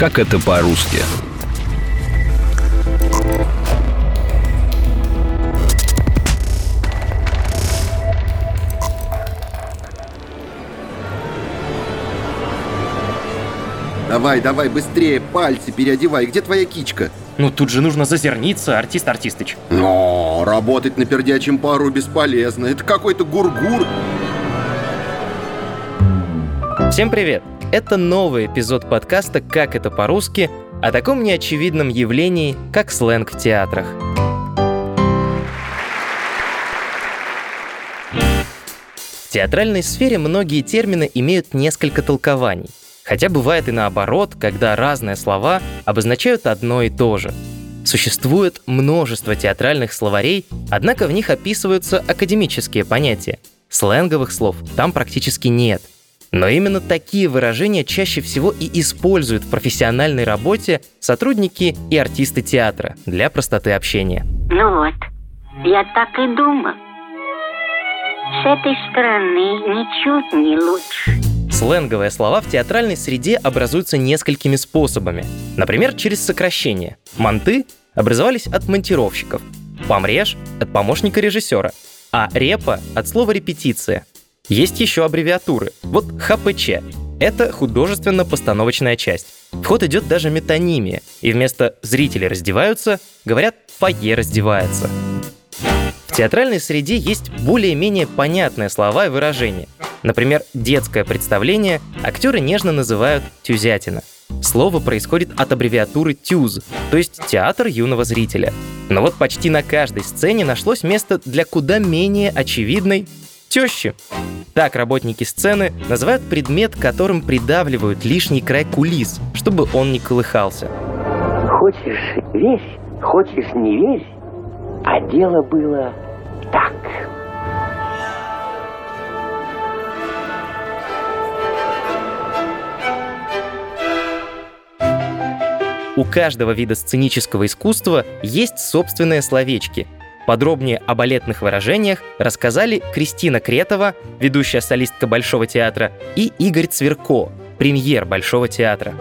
Как это по-русски? Давай, давай, быстрее, пальцы переодевай. Где твоя кичка? Ну тут же нужно зазерниться, артист Артистыч. Но работать на пердячем пару бесполезно. Это какой-то гургур. Всем привет! Это новый эпизод подкаста «Как это по-русски» о таком неочевидном явлении, как сленг в театрах. В театральной сфере многие термины имеют несколько толкований. Хотя бывает и наоборот, когда разные слова обозначают одно и то же. Существует множество театральных словарей, однако в них описываются академические понятия. Сленговых слов там практически нет. Но именно такие выражения чаще всего и используют в профессиональной работе сотрудники и артисты театра для простоты общения. Ну вот, я так и думал. С этой стороны ничуть не лучше. Сленговые слова в театральной среде образуются несколькими способами. Например, через сокращение. Монты образовались от монтировщиков, помреж – от помощника режиссера, а репа – от слова репетиция. Есть еще аббревиатуры. Вот ХПЧ – это художественно-постановочная часть. В ход идет даже метонимия, и вместо «зрители раздеваются» говорят «фойе раздевается». В театральной среде есть более-менее понятные слова и выражения. Например, детское представление актеры нежно называют «тюзятина». Слово происходит от аббревиатуры «тюз», то есть театр юного зрителя. Но вот почти на каждой сцене нашлось место для куда менее очевидной тещи. Так работники сцены называют предмет, которым придавливают лишний край кулис, чтобы он не колыхался. Хочешь – верь, хочешь – не верь, а дело было так. У каждого вида сценического искусства есть собственные словечки. Подробнее о балетных выражениях рассказали Кристина Кретова, ведущая солистка Большого театра, и Игорь Цверко, премьер Большого театра.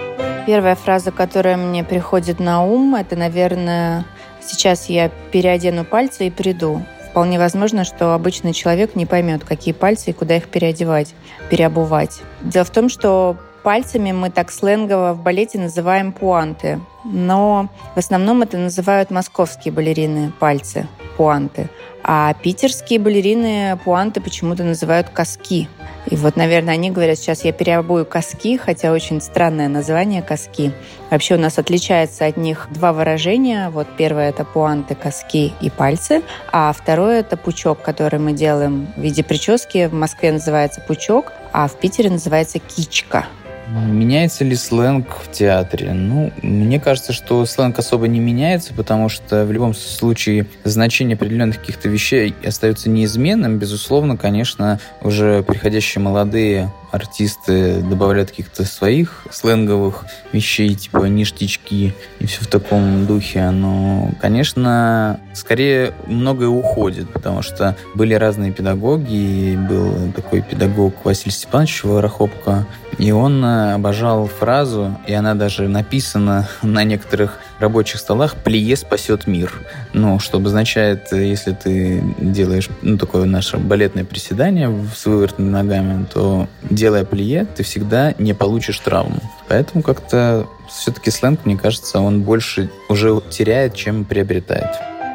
Первая фраза, которая мне приходит на ум, это, наверное, «сейчас я переодену пальцы и приду». Вполне возможно, что обычный человек не поймет, какие пальцы и куда их переодевать, переобувать. Дело в том, что Пальцами мы так сленгово в балете называем пуанты, но в основном это называют московские балерины пальцы, пуанты. А питерские балерины пуанты почему-то называют коски. И вот, наверное, они говорят, сейчас я переобую коски, хотя очень странное название коски. Вообще у нас отличается от них два выражения. Вот первое – это пуанты, коски и пальцы, а второе – это пучок, который мы делаем в виде прически. В Москве называется пучок, а в Питере называется кичка. Меняется ли сленг в театре? Ну, мне кажется, что сленг особо не меняется, потому что в любом случае значение определенных каких-то вещей остается неизменным. Безусловно, конечно, уже приходящие молодые артисты добавляют каких-то своих сленговых вещей, типа ништячки и все в таком духе. Но, конечно, скорее многое уходит, потому что были разные педагоги. Был такой педагог Василий Степанович Ворохопко, и он обожал фразу, и она даже написана на некоторых рабочих столах «Плие спасет мир». Ну, что обозначает, если ты делаешь ну, такое наше балетное приседание с вывертными ногами, то делая плие, ты всегда не получишь травму. Поэтому как-то все-таки сленг, мне кажется, он больше уже теряет, чем приобретает.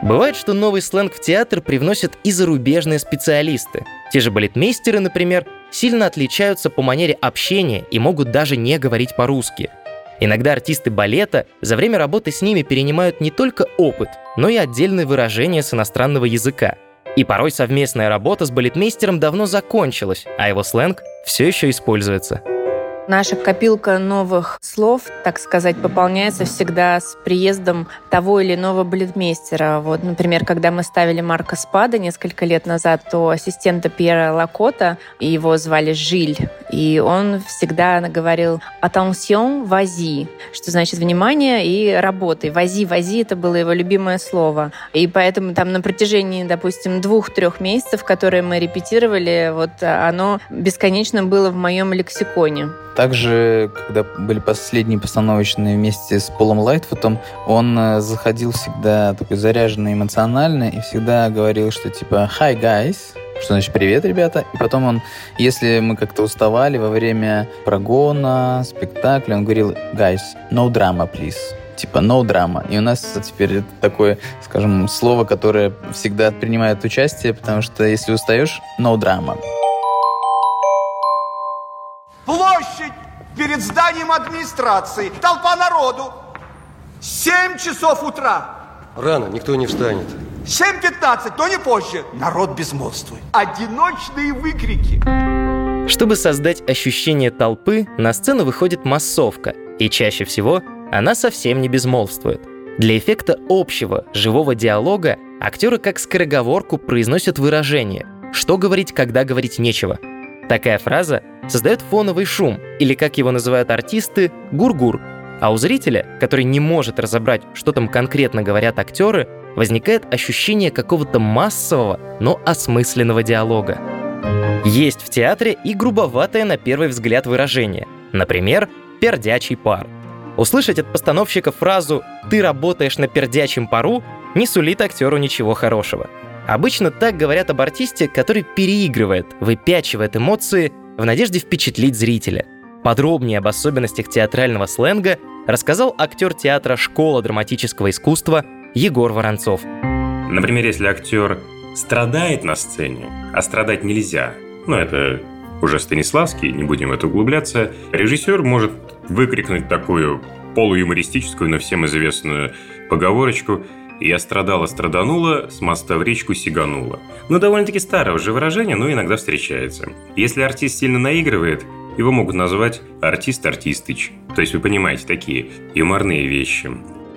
Бывает, что новый сленг в театр привносят и зарубежные специалисты. Те же балетмейстеры, например, сильно отличаются по манере общения и могут даже не говорить по-русски. Иногда артисты балета за время работы с ними перенимают не только опыт, но и отдельные выражения с иностранного языка. И порой совместная работа с балетмейстером давно закончилась, а его сленг все еще используется. Наша копилка новых слов, так сказать, пополняется всегда с приездом того или иного балетмейстера. Вот, например, когда мы ставили Марка Спада несколько лет назад, то ассистента Пьера Лакота, его звали Жиль, и он всегда говорил «attention, вози», что значит «внимание» и «работай». «Вози, вози» — это было его любимое слово. И поэтому там на протяжении, допустим, двух-трех месяцев, которые мы репетировали, вот оно бесконечно было в моем лексиконе. Также, когда были последние постановочные вместе с Полом Лайтфутом, он э, заходил всегда такой заряженный эмоционально и всегда говорил, что типа «Hi, guys!» что значит «Привет, ребята». И потом он, если мы как-то уставали во время прогона, спектакля, он говорил «Guys, no drama, please» типа no drama. И у нас теперь это такое, скажем, слово, которое всегда принимает участие, потому что если устаешь, no drama. Площадь перед зданием администрации. Толпа народу. Семь часов утра. Рано, никто не встанет. 7.15, но не позже. Народ безмолвствует. Одиночные выкрики. Чтобы создать ощущение толпы, на сцену выходит массовка, и чаще всего она совсем не безмолвствует. Для эффекта общего, живого диалога актеры как скороговорку произносят выражение «что говорить, когда говорить нечего». Такая фраза создает фоновый шум, или, как его называют артисты, гур-гур. А у зрителя, который не может разобрать, что там конкретно говорят актеры, возникает ощущение какого-то массового, но осмысленного диалога. Есть в театре и грубоватое на первый взгляд выражение. Например, «пердячий пар». Услышать от постановщика фразу «ты работаешь на пердячем пару» не сулит актеру ничего хорошего. Обычно так говорят об артисте, который переигрывает, выпячивает эмоции в надежде впечатлить зрителя. Подробнее об особенностях театрального сленга рассказал актер театра «Школа драматического искусства» Егор Воронцов. Например, если актер страдает на сцене, а страдать нельзя, ну это уже Станиславский, не будем в это углубляться, режиссер может выкрикнуть такую полуюмористическую, но всем известную поговорочку «Я страдала, страданула, с моста в речку сиганула». Ну, довольно-таки старое уже выражение, но иногда встречается. Если артист сильно наигрывает, его могут назвать артист-артистыч. То есть вы понимаете, такие юморные вещи.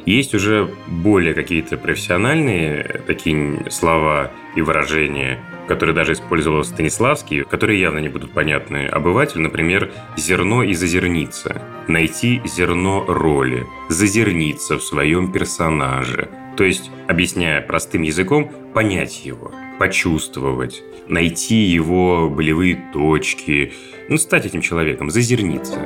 Есть уже более какие-то профессиональные такие слова и выражения, которые даже использовал Станиславский, которые явно не будут понятны обывателю. Например, «зерно» и «зазерниться». Найти зерно роли, зазерниться в своем персонаже. То есть, объясняя простым языком, понять его, почувствовать, найти его болевые точки, ну, стать этим человеком, зазерниться.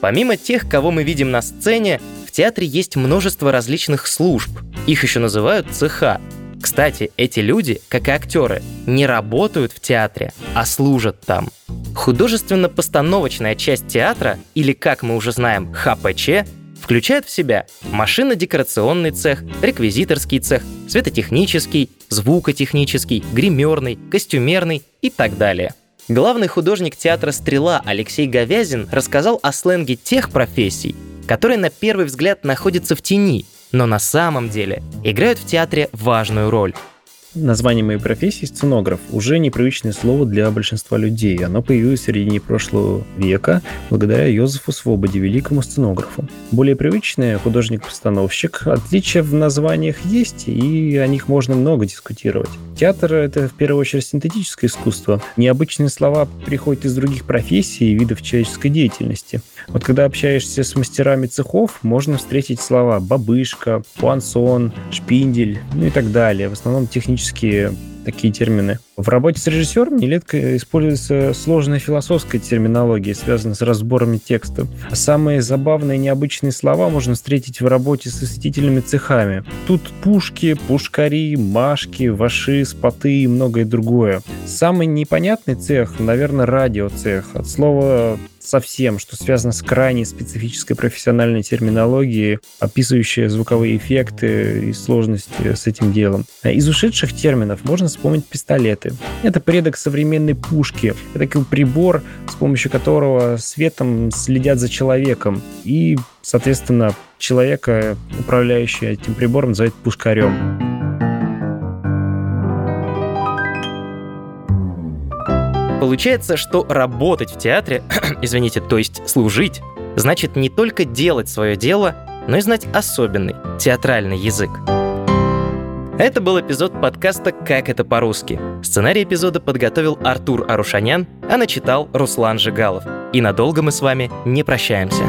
Помимо тех, кого мы видим на сцене, в театре есть множество различных служб. Их еще называют цеха. Кстати, эти люди, как и актеры, не работают в театре, а служат там. Художественно-постановочная часть театра, или как мы уже знаем, ХПЧ, включает в себя машино-декорационный цех, реквизиторский цех, светотехнический, звукотехнический, гримерный, костюмерный и так далее – Главный художник театра «Стрела» Алексей Говязин рассказал о сленге тех профессий, которые на первый взгляд находятся в тени, но на самом деле играют в театре важную роль. Название моей профессии – сценограф. Уже непривычное слово для большинства людей. Оно появилось в середине прошлого века благодаря Йозефу Свободе, великому сценографу. Более привычное – художник-постановщик. Отличия в названиях есть, и о них можно много дискутировать. Театр – это в первую очередь синтетическое искусство. Необычные слова приходят из других профессий и видов человеческой деятельности. Вот когда общаешься с мастерами цехов, можно встретить слова «бабышка», «пуансон», «шпиндель», ну и так далее. В основном технические технические такие термины. В работе с режиссером нередко используется сложная философская терминология, связанная с разборами текста. Самые забавные и необычные слова можно встретить в работе с осветительными цехами. Тут пушки, пушкари, машки, ваши, споты и многое другое. Самый непонятный цех, наверное, радиоцех. От слова совсем, что связано с крайне специфической профессиональной терминологией, описывающей звуковые эффекты и сложности с этим делом. Из ушедших терминов можно вспомнить пистолеты. Это предок современной пушки. Это такой прибор, с помощью которого светом следят за человеком. И, соответственно, человека, управляющий этим прибором, называют пушкарем. Получается, что работать в театре, извините, то есть служить, значит не только делать свое дело, но и знать особенный театральный язык. Это был эпизод подкаста «Как это по-русски». Сценарий эпизода подготовил Артур Арушанян, а начитал Руслан Жигалов. И надолго мы с вами не прощаемся.